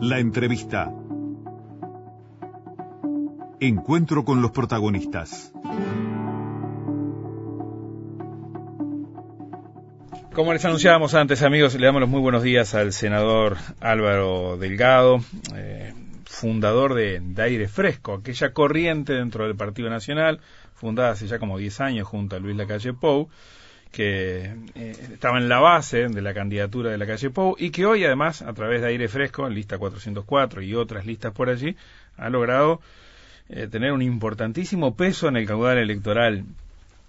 La entrevista. Encuentro con los protagonistas. Como les anunciábamos antes, amigos, le damos los muy buenos días al senador Álvaro Delgado, eh, fundador de, Aire Fresco, aquella corriente dentro del Partido Nacional, fundada hace ya como 10 años junto a Luis Lacalle Pou, que eh, estaba en la base de la candidatura de la calle Pou y que hoy además a través de Aire Fresco, en lista 404 y otras listas por allí, ha logrado eh, tener un importantísimo peso en el caudal electoral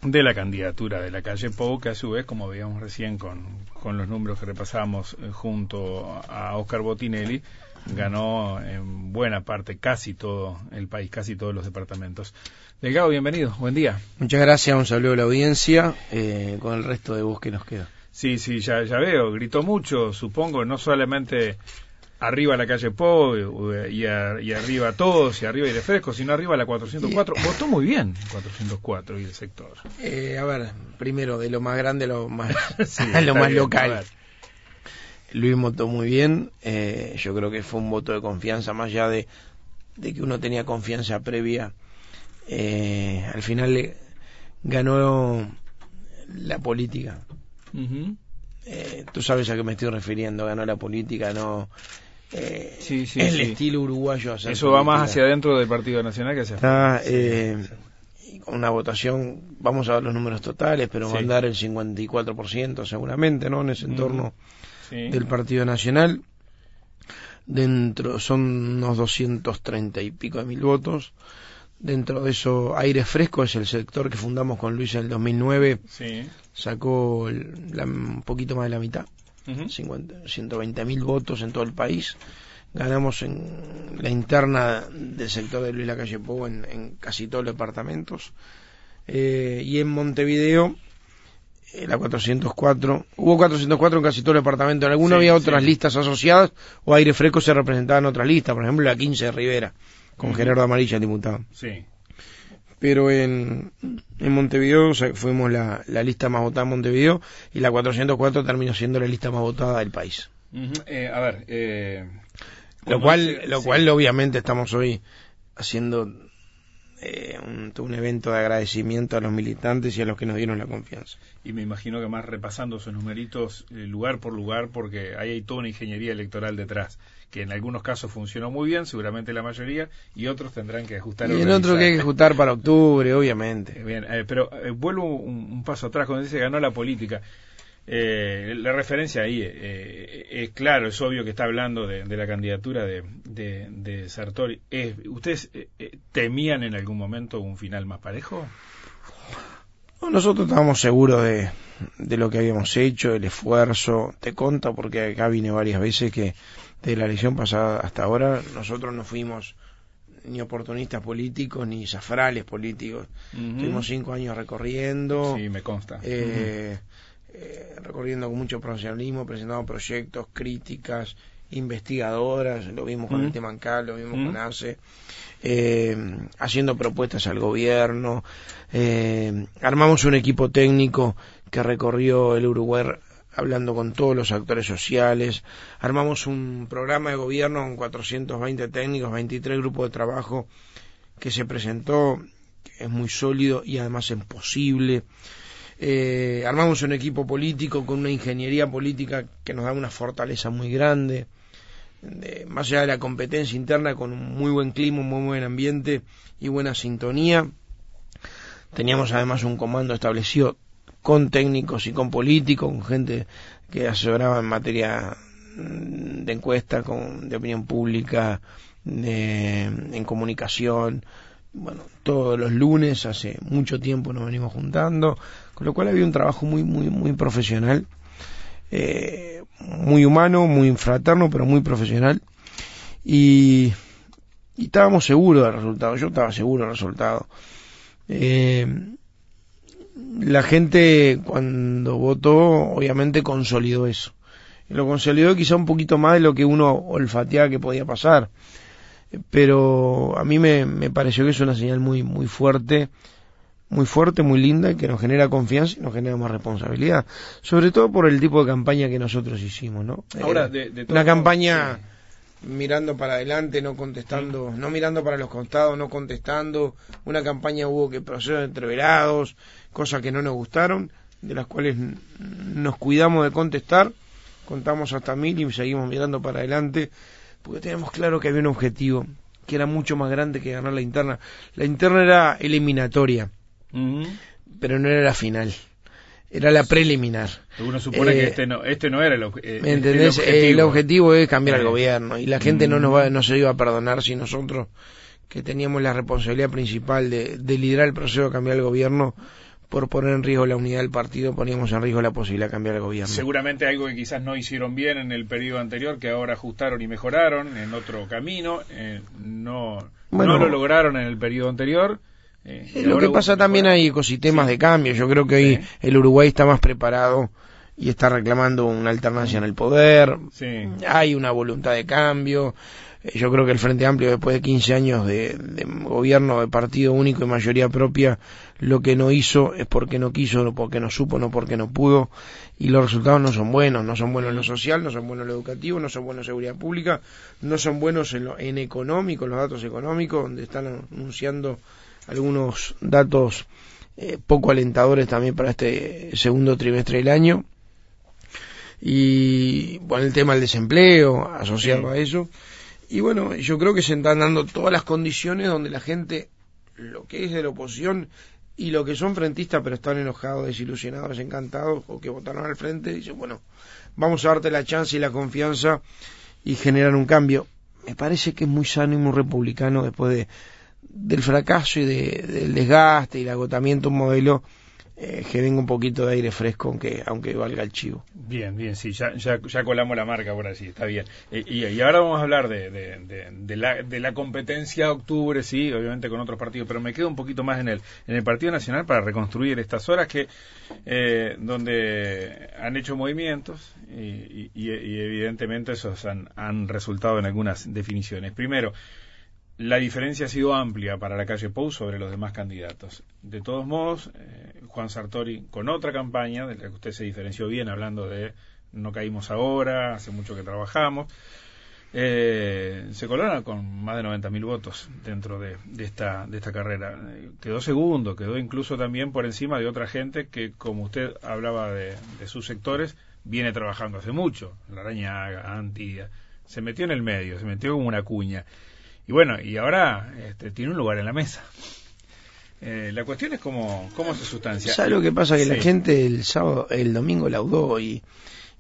de la candidatura de la calle Pou, que a su vez, como veíamos recién con, con los números que repasamos eh, junto a Oscar Botinelli, ganó en buena parte casi todo el país, casi todos los departamentos. Delgado, bienvenido, buen día. Muchas gracias, un saludo a la audiencia, eh, con el resto de voz que nos queda. Sí, sí, ya, ya veo, gritó mucho, supongo, no solamente arriba la calle Po y, y, arriba todos y arriba y de fresco, sino arriba la 404. Votó muy bien 404 y el sector. Eh, a ver, primero de lo más grande a lo más, lo más local. Luis votó muy bien, eh, yo creo que fue un voto de confianza, más allá de, de que uno tenía confianza previa eh, al final ganó la política. eh, tú sabes a qué me estoy refiriendo, ganó la política, no eh, sí, sí, el estilo uruguayo. Eso va más hacia adentro del Partido Nacional que hacia afuera. Eh, con una votación, vamos a ver los números totales, pero va a andar el 54% seguramente, ¿no? En ese entorno del Partido Nacional. Dentro son unos 230 y pico de mil votos. Dentro de eso, Aire Fresco es el sector que fundamos con Luis en el 2009. Sí. Sacó un poquito más de la mitad, uh 120 mil votos en todo el país. Ganamos en la interna del sector de Luis Lacalle Pou en, en casi todos los departamentos. Eh, y en Montevideo, eh, la 404, hubo 404 en casi todo el departamento. En alguno había otras listas asociadas o Aire Fresco se representaba en otras listas, por ejemplo la 15 de Rivera con Gerardo Amarilla, diputado. Sí. Pero en, en Montevideo fuimos la, la, lista más votada en Montevideo y la 404 terminó siendo la lista más votada del país. eh, a ver, eh, lo cual, lo cual obviamente estamos hoy haciendo eh, un, un, evento de agradecimiento a los militantes y a los que nos dieron la confianza. Y me imagino que más repasando esos numeritos eh, lugar por lugar, porque ahí hay toda una ingeniería electoral detrás, que en algunos casos funcionó muy bien, seguramente la mayoría, y otros tendrán que ajustar. Y en otros que hay que ajustar para octubre, obviamente. Bien, eh, pero eh, vuelvo un, un, paso atrás, cuando dice ganó la política. Eh, la referencia ahí eh, es claro, es obvio que está hablando de, de la candidatura de, de, de Sartori. Es, ¿Ustedes eh, temían en algún momento un final más parejo? Nosotros estábamos seguros de, de lo que habíamos hecho, el esfuerzo. Te conto porque acá vine varias veces que de la elección pasada hasta ahora nosotros no fuimos ni oportunistas políticos ni zafrales políticos. Uh -huh. Tuvimos cinco años recorriendo. Sí, me consta. Eh, uh -huh eh, recorriendo con mucho profesionalismo, presentando proyectos, críticas, investigadoras, lo vimos con el tema ANCAL, lo vimos con ACE, eh, haciendo propuestas al gobierno, eh, armamos un equipo técnico que recorrió el Uruguay hablando con todos los actores sociales, armamos un programa de gobierno con 420 técnicos, 23 grupos de trabajo que se presentó, es muy sólido y además es posible. Eh, armamos un equipo político con una ingeniería política que nos da una fortaleza muy grande, de, más allá de la competencia interna, con un muy buen clima, un muy buen ambiente y buena sintonía. Teníamos además un comando establecido con técnicos y con políticos, con gente que asesoraba en materia de encuesta, con, de opinión pública, de, en comunicación, bueno, todos los lunes, hace mucho tiempo nos venimos juntando, con lo cual había un trabajo muy, muy, muy profesional, eh, muy humano, muy fraterno, pero muy profesional, y, y estábamos seguros del resultado, yo estaba seguro del resultado. Eh, la gente cuando votó, obviamente consolidó eso. Lo consolidó quizá un poquito más de lo que uno olfateaba que podía pasar. Pero a mí me, me, pareció que es una señal muy muy fuerte muy fuerte muy linda que nos genera confianza y nos genera más responsabilidad. Sobre todo por el tipo de campaña que nosotros hicimos no ahora de, de una campaña mirando para adelante, no contestando, no mirando para los costados, no contestando. Una campaña hubo que procesos entreverados, cosas que no nos gustaron, de las cuales nos cuidamos de contestar, contamos hasta mil y seguimos mirando para adelante, porque teníamos claro que había un objetivo, que era mucho más grande que ganar la interna. La interna era eliminatoria, pero no era la final era la preliminar. Uno supone que eh, este no, este no era el, eh, entendés? El objetivo. es cambiar al gobierno y la gente no nos va, no se iba a perdonar si nosotros, que teníamos la responsabilidad principal de, liderar el proceso de cambiar el gobierno, por poner en riesgo la unidad del partido, poníamos en riesgo la posibilidad de cambiar el gobierno. Seguramente algo que quizás no hicieron bien en el periodo anterior, que ahora ajustaron y mejoraron en otro camino, eh, no, no lo lograron en el periodo anterior eh, lo que pasa también hay ecosistemas de cambio. Yo creo que hoy el Uruguay está más preparado y está reclamando una alternancia en el poder. Hay una voluntad de cambio. Eh, yo creo que el Frente Amplio, después de 15 años de, gobierno de partido único y mayoría propia, lo que no hizo es porque no quiso, no porque no supo, no porque no pudo. Y los resultados no son buenos. No son buenos en lo social, no son buenos en lo educativo, no son buenos en seguridad pública, no son buenos en, lo, en económico, los datos económicos, donde están anunciando algunos datos eh, poco alentadores también para este segundo trimestre del año. Y bueno, el tema del desempleo asociado a eso. Y bueno, yo creo que se están dando todas las condiciones donde la gente, lo que es de la oposición y lo que son frentistas pero están enojados, desilusionados, desencantados o que votaron al frente, dicen, bueno, vamos a darte la chance y la confianza y generar un cambio. Me parece que es muy sano y muy republicano después de del fracaso y del desgaste y el agotamiento un modelo eh, venga un poquito de aire fresco aunque aunque valga el chivo. Bien, bien, sí, ya, ya, ya colamos la marca por así, está bien. Eh, y, ahora vamos a hablar de, de, la, de la competencia de octubre, sí, obviamente con otros partidos, pero me quedo un poquito más en el, en el Partido Nacional para reconstruir estas horas que eh, donde han hecho movimientos y, y, evidentemente esos han, han resultado en algunas definiciones. Primero, la diferencia ha sido amplia para la calle Pou sobre los demás candidatos. De todos modos, eh, Juan Sartori, con otra campaña, de la que usted se diferenció bien, hablando de no caímos ahora, hace mucho que trabajamos, eh, se colora con más de 90.000 votos dentro de, esta, de esta carrera. Eh, quedó segundo, quedó incluso también por encima de otra gente que, como usted hablaba de, de sus sectores, viene trabajando hace mucho. La Arañaga, Antía. Se metió en el medio, se metió como una cuña. Y bueno, y ahora este, tiene un lugar en la mesa. Eh, la cuestión es cómo, cómo se sustancia. ¿Sabes lo que pasa? Que la gente el sábado, el domingo laudó y,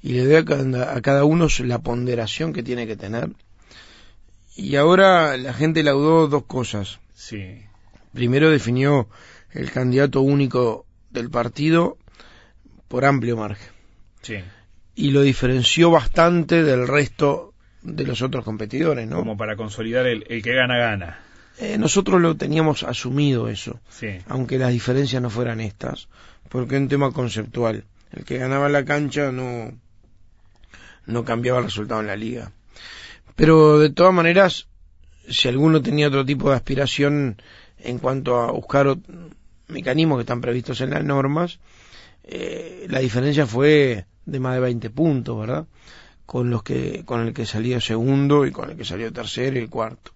y le dio a cada, uno la ponderación que tiene que tener. Y ahora la gente laudó dos cosas. Sí. Primero definió el candidato único del partido por amplio margen. Sí. Y lo diferenció bastante del resto de los otros competidores, ¿no? Como para consolidar el, el que gana, gana. Eh, nosotros lo teníamos asumido eso, sí. aunque las diferencias no fueran estas, porque es un tema conceptual. El que ganaba la cancha no, no cambiaba el resultado en la liga. Pero de todas maneras, si alguno tenía otro tipo de aspiración en cuanto a buscar mecanismos que están previstos en las normas, eh, la diferencia fue de más de 20 puntos, ¿verdad? Con los que con el que salió segundo y con el que salió tercero y el cuarto.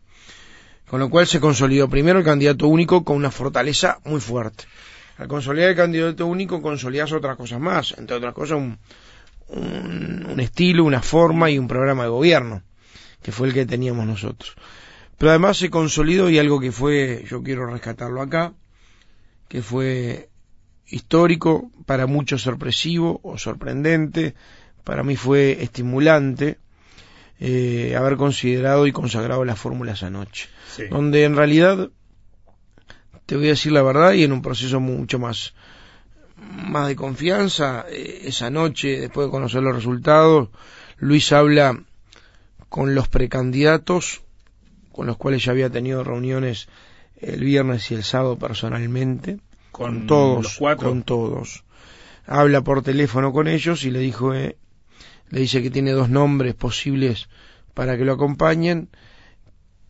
Con lo cual se consolidó primero el candidato único con una fortaleza muy fuerte. Al consolidar el candidato único consolidas otras cosas más, entre otras cosas un, un, estilo, una forma y un programa de gobierno, que fue el que teníamos nosotros. Pero además se consolidó y algo que fue, yo quiero rescatarlo acá, que fue histórico, para muchos sorpresivo o sorprendente, para mí fue estimulante eh, haber considerado y consagrado las fórmulas anoche, donde en realidad, te voy a decir la verdad, y en un proceso mucho más, más de confianza, eh, esa noche, después de conocer los resultados, Luis habla con los precandidatos, con los cuales ya había tenido reuniones el viernes y el sábado personalmente, con, todos, con todos. Habla por teléfono con ellos y le dijo, eh, le dice que tiene dos nombres posibles para que lo acompañen,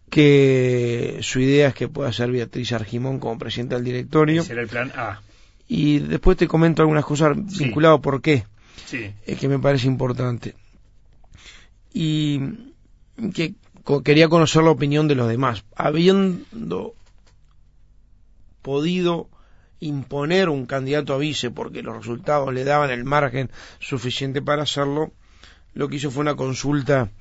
que su idea es que pueda ser Beatriz Argimón como presidenta del directorio. Será el plan A. Y después te comento algunas cosas vinculadas por qué, sí. es que me parece importante. Y que quería conocer la opinión de los demás. Habiendo podido imponer un candidato a vice porque los resultados le daban el margen suficiente para hacerlo, lo que hizo fue una consulta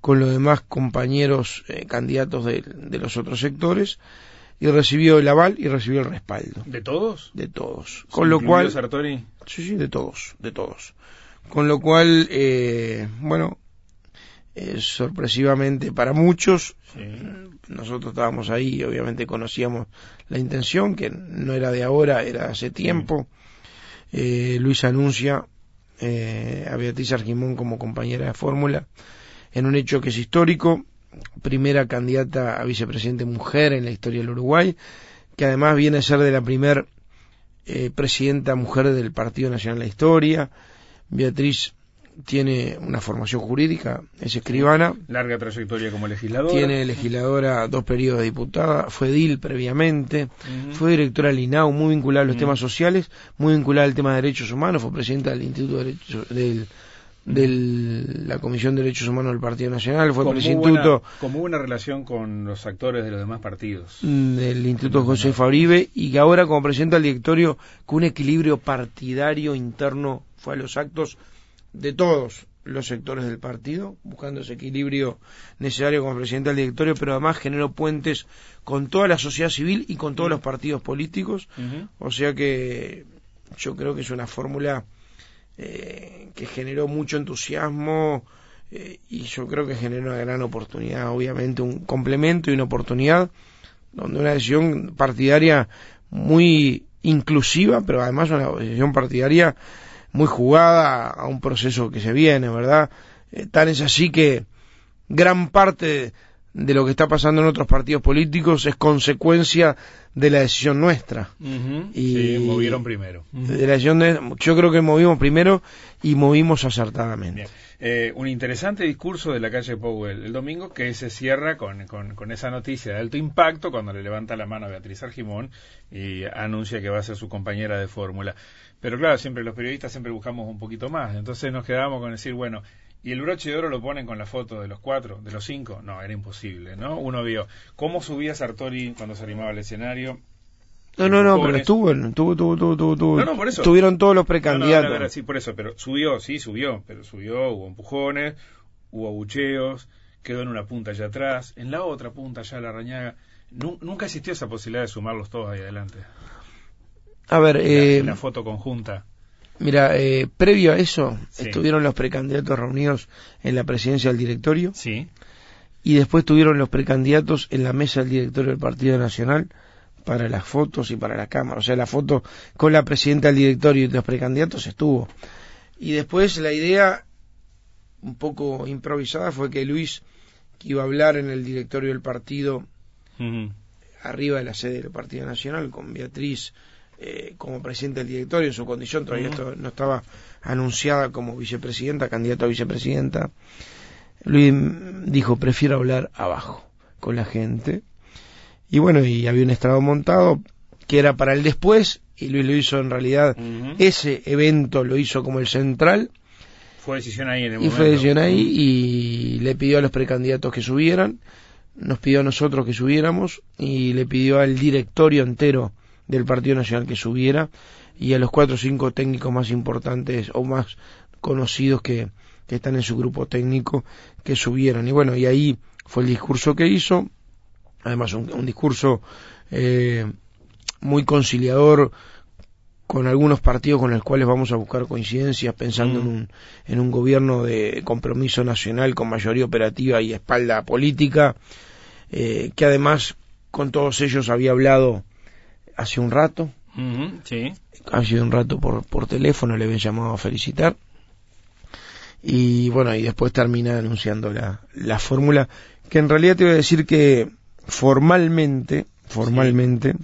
con los demás compañeros eh, candidatos de, los otros sectores y recibió el aval y recibió el respaldo. ¿De todos? De todos. Con lo cual... Sartori? Sí, sí, de todos, de todos. Con lo cual, eh, bueno, eh, sorpresivamente para muchos, nosotros estábamos ahí, obviamente conocíamos la intención, que no era de ahora, era hace tiempo. Eh, Luis anuncia a Beatriz Argimón como compañera de fórmula en un hecho que es histórico, primera candidata a vicepresidente mujer en la historia del Uruguay, que además viene a ser de la primera eh, presidenta mujer del Partido Nacional de la Historia. Beatriz tiene una formación jurídica, es escribana. Larga trayectoria como legisladora. Tiene legisladora, dos periodos de diputada, fue DIL previamente, fue directora del INAU, muy vinculada a los temas sociales, muy vinculada al tema de derechos humanos, fue presidenta del Instituto de Derechos, del de la Comisión de Derechos Humanos del Partido Nacional, fue presidente Como buena relación con los actores de los demás partidos. Mm, del Instituto José Fabribe, y que ahora como presidente del directorio, con un equilibrio partidario interno, fue a los actos de todos los sectores del partido, buscando ese equilibrio necesario como presidente del directorio, pero además generó puentes con toda la sociedad civil y con todos los partidos políticos, o sea que yo creo que es una fórmula eh, que generó mucho entusiasmo eh, y yo creo que generó una gran oportunidad, obviamente un complemento y una oportunidad donde una decisión partidaria muy inclusiva, pero además una decisión partidaria muy jugada a un proceso que se viene, ¿verdad? Eh, tan es así que gran parte de lo que está pasando en otros partidos políticos es consecuencia de la decisión nuestra. y movieron primero. de la decisión yo creo que movimos primero y movimos acertadamente. Eh, un interesante discurso de la calle Powell el domingo que se cierra con, con, esa noticia de alto impacto cuando le levanta la mano a Beatriz Argimón y anuncia que va a ser su compañera de fórmula. Pero claro, siempre los periodistas siempre buscamos un poquito más. Entonces nos quedamos con decir, bueno, y el broche de oro lo ponen con la foto de los cuatro, de los cinco. No, era imposible, ¿no? Uno vio cómo subía Sartori cuando se animaba al escenario. No, no, no, pero estuvo, estuvo, estuvo, estuvo, estuvo, no, no, por eso. Estuvieron todos los precandidatos. No, sí, por eso, pero subió, sí, subió, pero subió, hubo empujones, hubo abucheos, quedó en una punta allá atrás, en la otra punta allá la rañaga. Nunca existió esa posibilidad de sumarlos todos ahí adelante. A ver, eh, la foto conjunta. Mira, eh, previo a eso, estuvieron los precandidatos reunidos en la presidencia del directorio. Sí. Y después estuvieron los precandidatos en la mesa del directorio del Partido Nacional para las fotos y para la cámara. O sea, la foto con la presidenta del directorio y los precandidatos estuvo. Y después la idea, un poco improvisada, fue que Luis, que iba a hablar en el directorio del partido, arriba de la sede del Partido Nacional, con Beatriz eh, como presidente del directorio en su condición, todavía no estaba anunciada como vicepresidenta, candidata a vicepresidenta. Luis dijo, prefiero hablar abajo con la gente. Y bueno, y había un estrado montado que era para el después, y Luis lo hizo en realidad, ese evento lo hizo como el central. Fue decisión ahí en el y fue decisión ahí y le pidió a los precandidatos que subieran, nos pidió a nosotros que subiéramos y le pidió al directorio entero del Partido Nacional que subiera y a los cuatro o cinco técnicos más importantes o más conocidos que, que están en su grupo técnico que subieran. Y bueno, y ahí fue el discurso que hizo, además un, discurso eh, muy conciliador con algunos partidos con los cuales vamos a buscar coincidencias pensando en, mm. un, en un gobierno de compromiso nacional con mayoría operativa y espalda política, eh, que además con todos ellos había hablado hace un rato. sí. Hace un rato por, por teléfono le habían llamado a felicitar. Y bueno, y después termina anunciando la, la fórmula, que en realidad te voy a decir que formalmente, formalmente,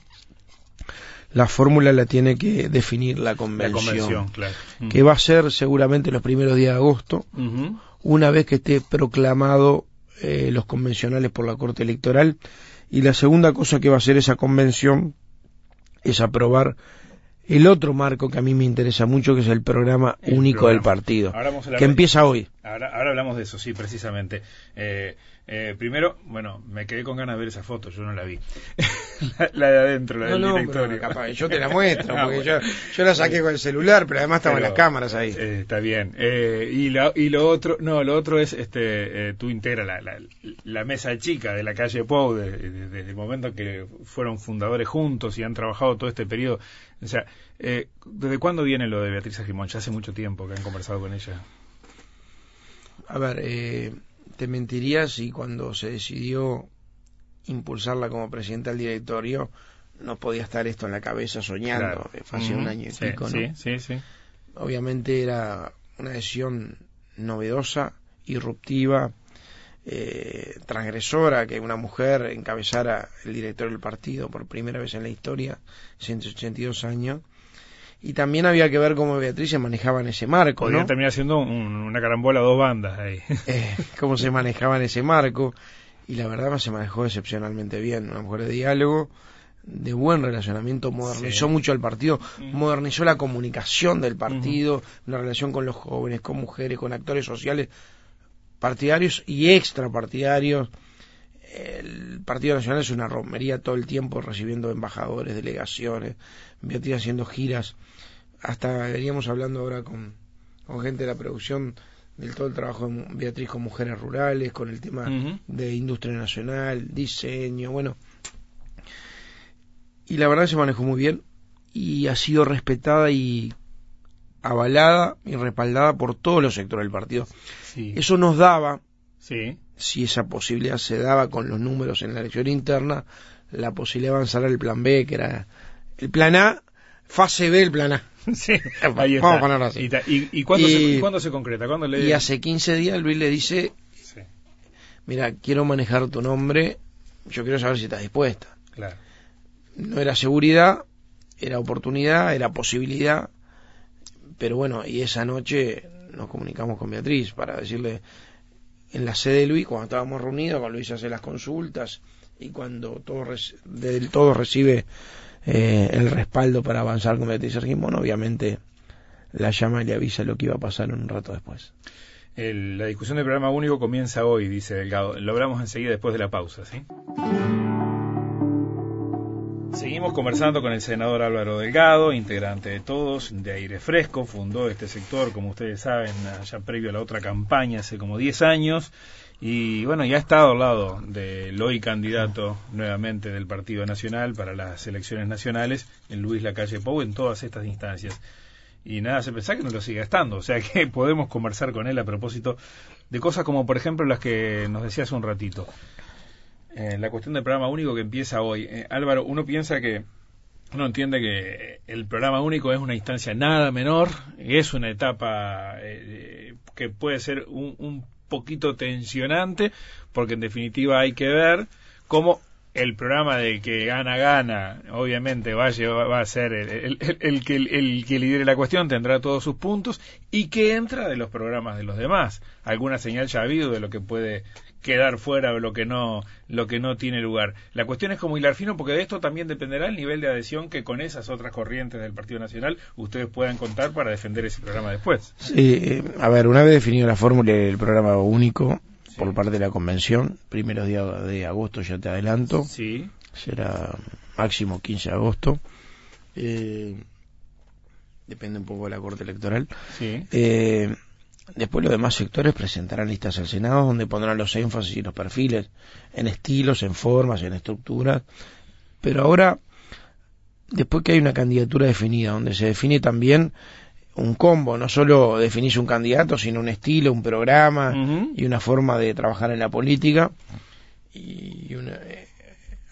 la fórmula la tiene que definir la convención, claro. que va a ser seguramente los primeros días de agosto, una vez que esté proclamado eh, los convencionales por la Corte Electoral. Y la segunda cosa que va a hacer esa convención es aprobar el otro marco que a mí me interesa mucho, que es el programa único del partido, que empieza hoy. Ahora, ahora, hablamos de eso, sí, precisamente. Eh, eh, primero, bueno, me quedé con ganas de ver esa foto, yo no la vi. la, de adentro, la del directorio. yo te la muestro, porque yo, yo, la saqué con el celular, pero además estaban las cámaras ahí. Eh, está bien. Eh, y, lo, y lo otro, no, lo otro es, este, tú integras la, la, la, mesa chica de la calle Pou desde el momento que fueron fundadores juntos y han trabajado todo este periodo. O sea, ¿desde cuándo viene lo de Beatriz Agimón? Ya hace mucho tiempo que han conversado con ella. A ver, eh te mentiría si cuando se decidió impulsarla como presidenta del directorio no podía estar esto en la cabeza soñando, hace un año y pico, ¿no? Sí, sí, Obviamente era una decisión novedosa, irruptiva, eh, transgresora que una mujer encabezara el directorio del partido por primera vez en la historia, 182 años, y también había que ver cómo Beatriz se manejaba en ese marco. Podría terminar siendo una carambola dos bandas ahí. Eh, cómo se manejaba en ese marco. Y la verdad se manejó excepcionalmente bien. Una mujer de diálogo, de buen relacionamiento, modernizó mucho el partido, modernizó la comunicación del partido, una relación con los jóvenes, con mujeres, con actores sociales partidarios y extrapartidarios. El Partido Nacional es una romería todo el tiempo recibiendo embajadores, delegaciones, Beatriz haciendo giras hasta veníamos hablando ahora con, gente de la producción del todo el trabajo de Beatriz con mujeres rurales, con el tema de industria nacional, diseño, bueno. Y la verdad se manejó muy bien y ha sido respetada y avalada y respaldada por todos los sectores del partido. Eso nos daba, si esa posibilidad se daba con los números en la elección interna, la posibilidad de avanzar al plan B, que era el plan A, fase B, el plan A. Sí, Vamos a ponerlo así. ¿Y, y, cuándo, se, concreta? Y hace 15 días Luis le dice, mira, quiero manejar tu nombre, yo quiero saber si estás dispuesta. Claro. No era seguridad, era oportunidad, era posibilidad, pero bueno, y esa noche nos comunicamos con Beatriz para decirle, en la sede de Luis, cuando estábamos reunidos, con Luis hace las consultas y cuando todo, del todo recibe eh, el respaldo para avanzar con Beatriz Argimón, obviamente la llama y le avisa lo que iba a pasar un rato después. la discusión del programa único comienza hoy, dice Delgado. Lo hablamos enseguida después de la pausa, ¿sí? Seguimos conversando con el senador Álvaro Delgado, integrante de Todos, de Aire Fresco, fundó este sector, como ustedes saben, allá previo a la otra campaña, hace como 10 años, y bueno, ya ha estado al lado del hoy candidato nuevamente del Partido Nacional para las elecciones nacionales, en Luis Lacalle Pou, en todas estas instancias. Y nada, se pensaba que no lo siga estando, o sea que podemos conversar con él a propósito de cosas como, por ejemplo, las que nos decía hace un ratito. Eh, la cuestión del programa único que empieza hoy. Eh, Álvaro, uno piensa que uno entiende que el programa único es una instancia nada menor, es una etapa eh, que puede ser un, un, poquito tensionante, porque en definitiva hay que ver cómo el programa de que gana gana, obviamente va a, va a ser el, el, que, el que lidere la cuestión, tendrá todos sus puntos, y que entra de los programas de los demás. Alguna señal ya ha habido de lo que puede quedar fuera o lo que no lo que no tiene lugar. La cuestión es como hilar fino porque de esto también dependerá el nivel de adhesión que con esas otras corrientes del Partido Nacional ustedes puedan contar para defender ese programa después. Sí, a ver, una vez definido la fórmula del programa único por parte de la convención, primeros días de agosto ya te adelanto. Sí. Será máximo 15 de agosto. Eh, depende un poco de la corte electoral. Sí. Eh, Después los demás sectores presentarán listas al Senado donde pondrán los énfasis y los perfiles en estilos, en formas, en estructuras. Pero ahora, después que hay una candidatura definida, donde se define también un combo, no solo definís un candidato, sino un estilo, un programa y una forma de trabajar en la política. Y eh,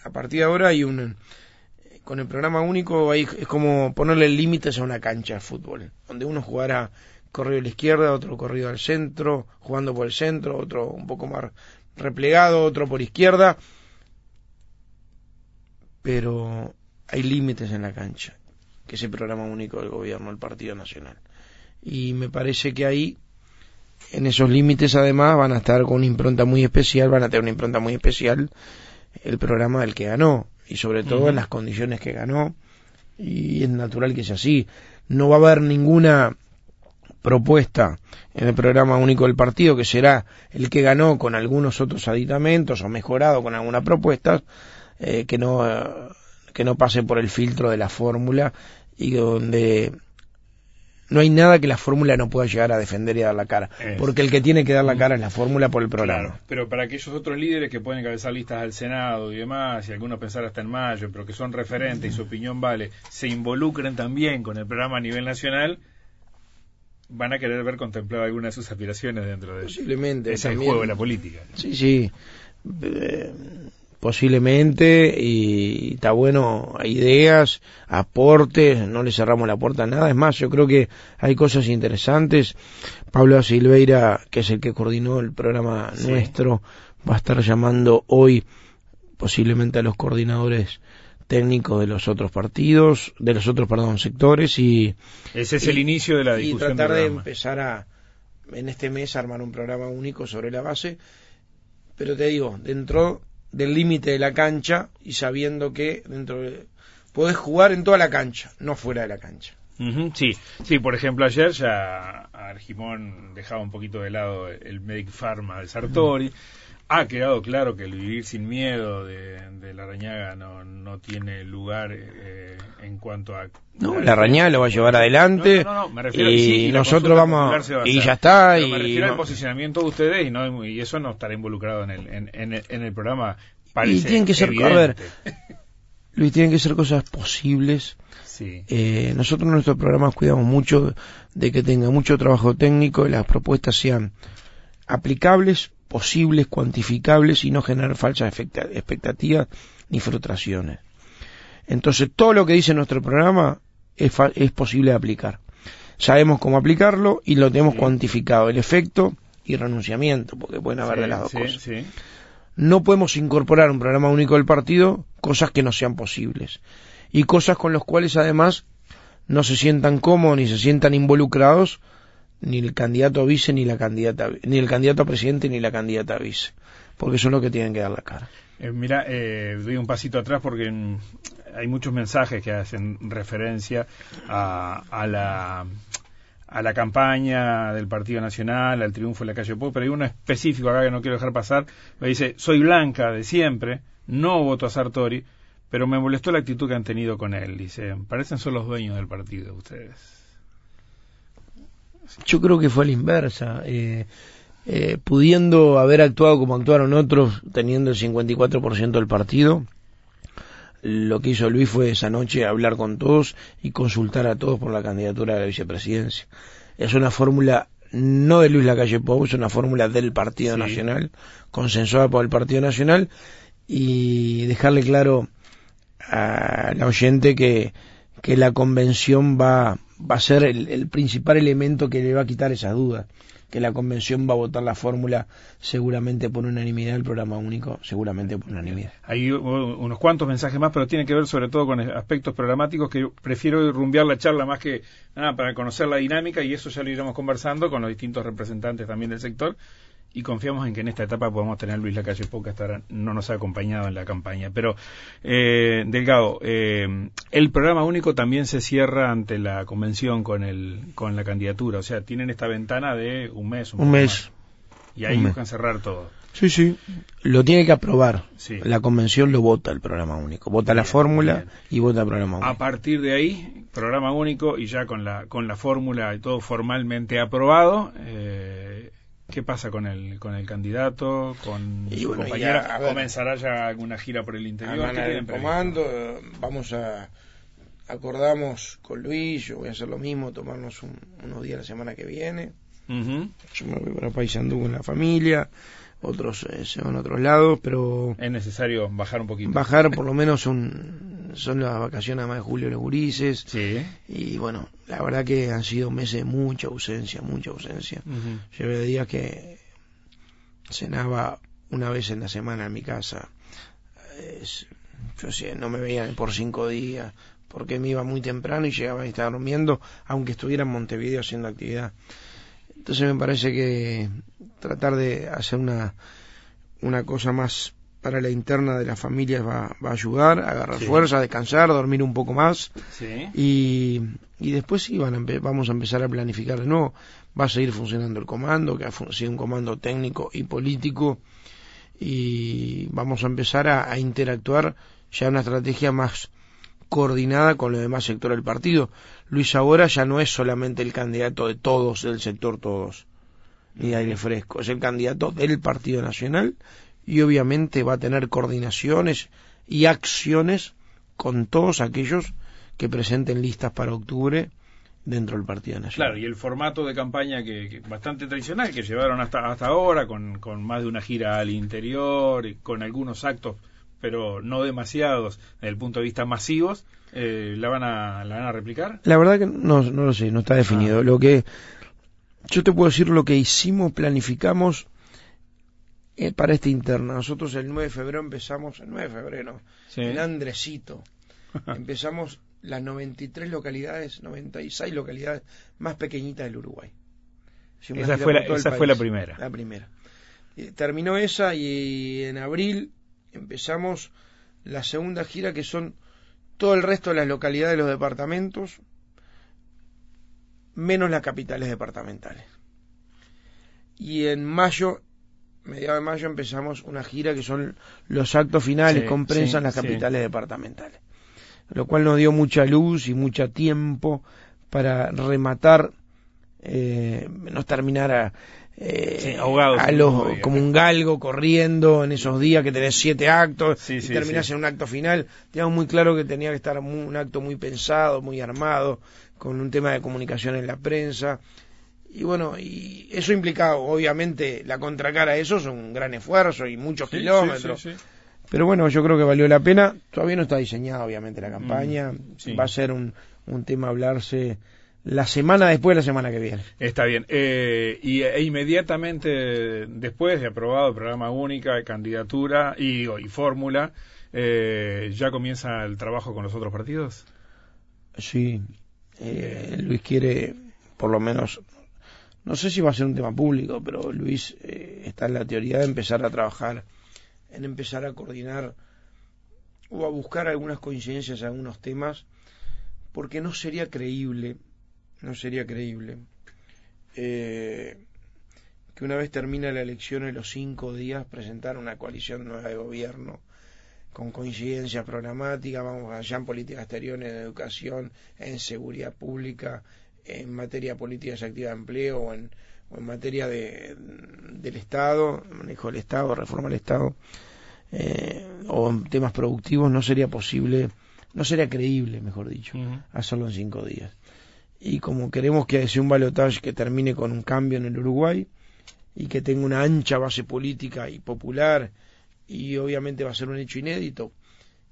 a partir de ahora hay un... Con el programa único es como ponerle límites a una cancha de fútbol, donde uno jugará corrido a la izquierda, otro corrido al centro, jugando por el centro, otro un poco más replegado, otro por izquierda. Pero hay límites en la cancha, que es el programa único del gobierno, el Partido Nacional. Y me parece que ahí, en esos límites además, van a estar con una impronta muy especial, van a tener una impronta muy especial el programa del que ganó, y sobre todo en las condiciones que ganó, y es natural que sea así. No va a haber ninguna propuesta en el programa único del partido, que será el que ganó con algunos otros aditamentos o mejorado con algunas propuestas, eh, que no que no pase por el filtro de la fórmula y donde no hay nada que la fórmula no pueda llegar a defender y dar la cara. Porque el que tiene que dar la cara es la fórmula por el programa. pero para aquellos otros líderes que pueden encabezar listas al Senado y demás, y algunos pensar hasta en mayo, pero que son referentes y su opinión vale, se involucren también con el programa a nivel nacional, van a querer ver contemplado alguna de sus aspiraciones dentro de Posiblemente. Es el juego de la política. Sí, sí. Eh, posiblemente y está bueno ideas, aportes, no le cerramos la puerta a nada, es más, yo creo que hay cosas interesantes. Pablo Silveira, que es el que coordinó el programa nuestro, va a estar llamando hoy posiblemente a los coordinadores técnicos de los otros partidos, de los otros, perdón, sectores y... Ese es el inicio de la discusión. Y tratar de empezar a, en este mes, a armar un programa único sobre la base, pero te digo, dentro del límite de la cancha y sabiendo que dentro de, podés jugar en toda la cancha, no fuera de la cancha. sí, sí, por ejemplo ayer ya Argimón dejaba un poquito de lado el Medic Pharma de Sartori. Ha quedado claro que el vivir sin miedo de, la Rañaga no, no tiene lugar eh, en cuanto a... No, la Rañaga lo va a llevar adelante y, nosotros vamos y ya está. y me refiero al posicionamiento de ustedes y, no, y eso no estará involucrado en el, en, en, el programa. y tienen que ser, a ver, Luis, tienen que ser cosas posibles. Sí. Eh, nosotros en nuestros programas cuidamos mucho de que tenga mucho trabajo técnico y las propuestas sean aplicables, posibles, cuantificables y no generar falsas expectativas ni frustraciones. Entonces, todo lo que dice nuestro programa es, es posible de aplicar. Sabemos cómo aplicarlo y lo tenemos cuantificado, el efecto y renunciamiento, porque pueden haber de las dos cosas. No podemos incorporar un programa único del partido cosas que no sean posibles y cosas con las cuales además no se sientan cómodos ni se sientan involucrados ni el candidato a vice ni la candidata ni el candidato a presidente ni la candidata a vice porque son los que tienen que dar la cara eh, mira eh, doy un pasito atrás porque hay muchos mensajes que hacen referencia a, a la a la campaña del Partido Nacional, al triunfo de la calle Pop, pero hay uno específico acá que no quiero dejar pasar, me dice, soy blanca de siempre, no voto a Sartori, pero me molestó la actitud que han tenido con él, dice, parecen son los dueños del partido ustedes. Yo creo que fue a la inversa. Eh, eh, pudiendo haber actuado como actuaron otros, teniendo el 54% del partido, lo que hizo Luis fue esa noche hablar con todos y consultar a todos por la candidatura a la vicepresidencia. Es una fórmula no de Luis Lacalle Pou, es una fórmula del Partido Nacional, consensuada por el Partido Nacional, y dejarle claro a la oyente que, que la convención va, va a ser el, principal elemento que le va a quitar esas dudas que la convención va a votar la fórmula seguramente por unanimidad, el programa único seguramente por unanimidad. Hay unos cuantos mensajes más, pero tiene que ver sobre todo con aspectos programáticos que prefiero rumbear la charla más que nada para conocer la dinámica y eso ya lo iremos conversando con los distintos representantes también del sector y confiamos en que en esta etapa podamos tener a Luis Lacalle Pou, que hasta no nos ha acompañado en la campaña. Pero, eh, Delgado, eh, el programa único también se cierra ante la convención con, el, con la candidatura, o sea, tienen esta ventana de un mes. Un, mes. Y ahí buscan cerrar todo. Sí, sí. Lo tiene que aprobar. La convención lo vota el programa único. Vota la fórmula y vota el programa único. A partir de ahí, programa único y ya con la, con la fórmula y todo formalmente aprobado, eh, ¿Qué pasa con el, con el candidato, con su compañera? ¿Comenzará ya alguna gira por el interior? el comando, vamos a acordamos con Luis, yo voy a hacer lo mismo, tomarnos unos días la semana que viene. Yo me voy para Paysandú con la familia, otros eh, se van a otros lados, pero... Es necesario bajar un poquito. Bajar por lo menos son, son las vacaciones más de julio los gurises. Sí. Y bueno, la verdad que han sido meses de mucha ausencia, mucha ausencia. Llevé días que cenaba una vez en la semana en mi casa. yo sé, no me veían por cinco días, porque me iba muy temprano y llegaba y estaba durmiendo, aunque estuviera en Montevideo haciendo actividad. Entonces me parece que tratar de hacer una, una cosa más para la interna de las familias va, va a ayudar, a agarrar fuerza, a descansar, dormir un poco más. Y, y, después sí, van vamos a empezar a planificar de nuevo. Va a seguir funcionando el comando, que ha sido un comando técnico y político. Y vamos a empezar a, a interactuar ya una estrategia más coordinada con los demás sectores del partido. Luis ahora ya no es solamente el candidato de todos, del sector todos, ni aire fresco, es el candidato del Partido Nacional y obviamente va a tener coordinaciones y acciones con todos aquellos que presenten listas para octubre dentro del Partido Nacional. Claro, y el formato de campaña que, bastante tradicional que llevaron hasta, hasta ahora, con, con más de una gira al interior, y con algunos actos, pero no demasiados desde el punto de vista masivos, eh, ¿la, van a, ¿la van a replicar? La verdad que no, no lo sé, no está definido. Ah. Lo que yo te puedo decir lo que hicimos, planificamos eh, para esta interna. Nosotros el 9 de febrero empezamos, el 9 de febrero, en Andresito, empezamos las 93 localidades, 96 localidades más pequeñitas del Uruguay. esa fue, la, esa fue la primera. La primera. terminó esa y en abril empezamos la segunda gira que son todo el resto de las localidades de los departamentos, menos las capitales departamentales. Y en mayo mediados de mayo empezamos una gira que son los actos finales con prensa en las capitales departamentales. Lo cual nos dio mucha luz y mucho tiempo para rematar, eh, no terminar a, eh, a los, como un galgo corriendo en esos días que tenés siete actos y terminás en un acto final. Teníamos muy claro que tenía que estar un acto muy pensado, muy armado, con un tema de comunicación en la prensa y bueno, y eso implicaba, obviamente, la contracara a eso es un gran esfuerzo y muchos kilómetros. Pero bueno, yo creo que valió la pena. Todavía no está diseñada, obviamente, la campaña. Mm, Va a ser un, un tema hablarse la semana después de la semana que viene. Está bien. Eh, y e inmediatamente después de aprobado el programa única, de candidatura y, y fórmula, eh, ¿ya comienza el trabajo con los otros partidos? Sí. Eh, Luis quiere, por lo menos, no sé si va a ser un tema público, pero Luis eh, está en la teoría de empezar a trabajar, en empezar a coordinar o a buscar algunas coincidencias en algunos temas, porque no sería creíble, no sería creíble eh, que una vez termina la elección en los cinco días presentar una coalición nueva de gobierno con coincidencias programáticas, vamos allá en política exterior, en educación, en seguridad pública, en materia política y activa de empleo o en, en materia de, del Estado, manejo del Estado, reforma del Estado, eh, o en temas productivos, no sería posible, no sería creíble, mejor dicho, hacerlo en cinco días. Y como queremos que sea un balotaje que termine con un cambio en el Uruguay y que tenga una ancha base política y popular, y obviamente va a ser un hecho inédito,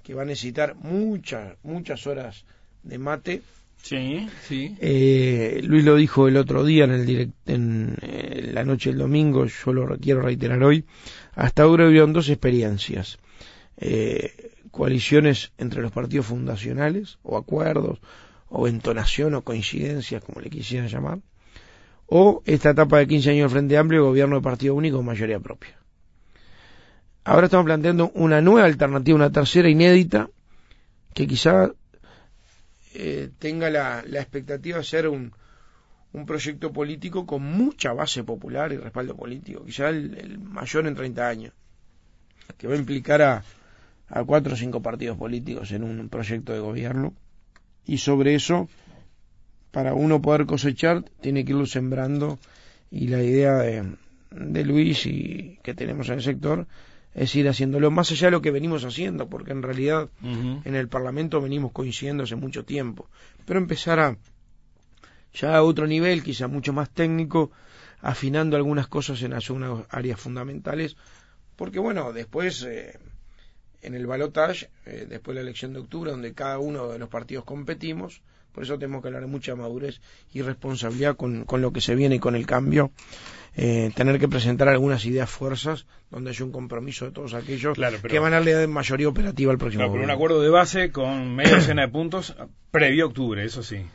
que va a necesitar muchas, muchas horas de mate, Sí, sí. Eh, Luis lo dijo el otro día en, el en eh, la noche del domingo, yo lo quiero reiterar hoy. Hasta ahora hubieron dos experiencias. Eh, coaliciones entre los partidos fundacionales, o acuerdos, o entonación, o coincidencias, como le quisieran llamar. O esta etapa de 15 años del Frente Amplio, gobierno de partido único con mayoría propia. Ahora estamos planteando una nueva alternativa, una tercera inédita, que quizá eh, tenga la, la, expectativa de ser un, un proyecto político con mucha base popular y respaldo político, quizá el, el mayor en 30 años, que va a implicar a, a cuatro o cinco partidos políticos en un proyecto de gobierno y sobre eso para uno poder cosechar tiene que irlo sembrando. Y la idea de, de Luis y que tenemos en el sector es ir haciéndolo más allá de lo que venimos haciendo, porque en realidad en el Parlamento venimos coincidiendo hace mucho tiempo, pero empezar a ya a otro nivel, quizá mucho más técnico, afinando algunas cosas en algunas áreas fundamentales, porque bueno, después eh, en el balotage, eh, después de la elección de octubre, donde cada uno de los partidos competimos, por eso tenemos que hablar de mucha madurez y responsabilidad con, con lo que se viene y con el cambio. Eh, tener que presentar algunas ideas fuerzas donde hay un compromiso de todos aquellos que van a darle mayoría operativa al próximo claro, pero un acuerdo de base con media docena de puntos previo octubre, eso sí.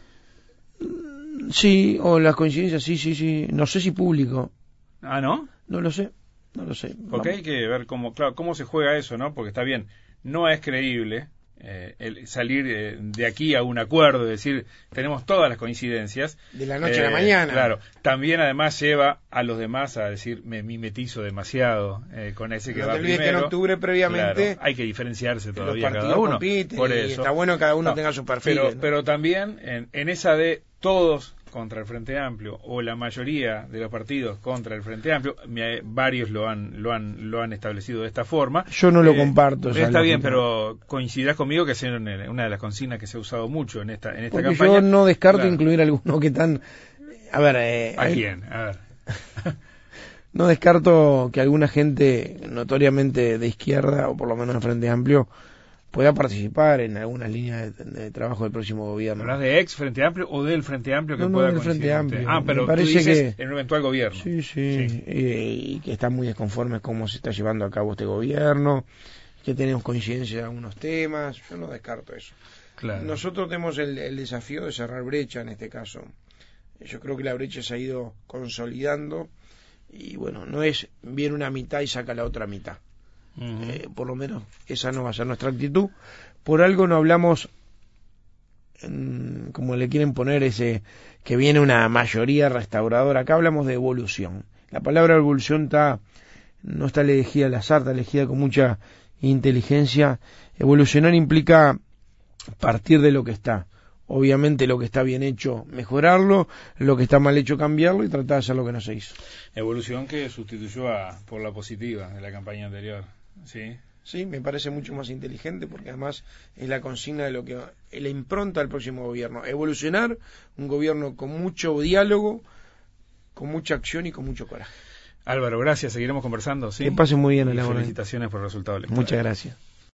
Sí, o las coincidencias, sí, sí, sí. No sé si público. Ah, ¿no? No lo sé. No lo sé. Porque hay que ver cómo, claro, cómo se juega eso, ¿no? Porque está bien, no es creíble eh, el salir eh, de aquí a un acuerdo, es decir, tenemos todas las coincidencias. De la noche a la eh, mañana. Claro, también además lleva a los demás a decir, me mimetizo demasiado con ese que no va te olvides que en octubre previamente hay que diferenciarse todavía cada uno. por eso. está bueno que cada uno tenga su perfil. Pero, pero también en, en esa de todos contra el Frente Amplio o la mayoría de los partidos contra el Frente Amplio, varios lo han lo han lo han establecido de esta forma. Yo no lo eh, comparto. Está bien, pero coincidirás conmigo que es una de las consignas que se ha usado mucho en esta en esta Porque campaña. Yo no descarto incluir algunos que están a ver, eh, ¿a quién? A ver. no descarto que alguna gente notoriamente de izquierda o por lo menos de Frente Amplio pueda participar en algunas líneas de, trabajo del próximo gobierno. ¿Hablas de ex Frente Amplio o del Frente Amplio que no, pueda no, del Frente Amplio. Ah, pero parece tú dices que... en un eventual gobierno. Sí, sí, Y, que están muy desconformes cómo se está llevando a cabo este gobierno, que tenemos coincidencia en algunos temas. Yo no descarto eso. Claro. Nosotros tenemos el, el desafío de cerrar brecha en este caso. Yo creo que la brecha se ha ido consolidando y bueno, no es bien una mitad y saca la otra mitad. Eh, por lo menos esa no va a ser nuestra actitud. Por algo no hablamos, como le quieren poner ese, que viene una mayoría restauradora. Acá hablamos de evolución. La palabra evolución está, no está elegida al azar, está elegida con mucha inteligencia. Evolucionar implica partir de lo que está. Obviamente lo que está bien hecho, mejorarlo, lo que está mal hecho, cambiarlo y tratar de hacer lo que no se hizo. Evolución que sustituyó a, por la positiva de la campaña anterior. Sí. Sí, me parece mucho más inteligente porque además es la consigna de lo que la impronta del próximo gobierno. Evolucionar un gobierno con mucho diálogo, con mucha acción y con mucho coraje. Álvaro, gracias. Seguiremos conversando. ¿sí? Que pase muy bien. Y felicitaciones por el resultado Muchas gracias.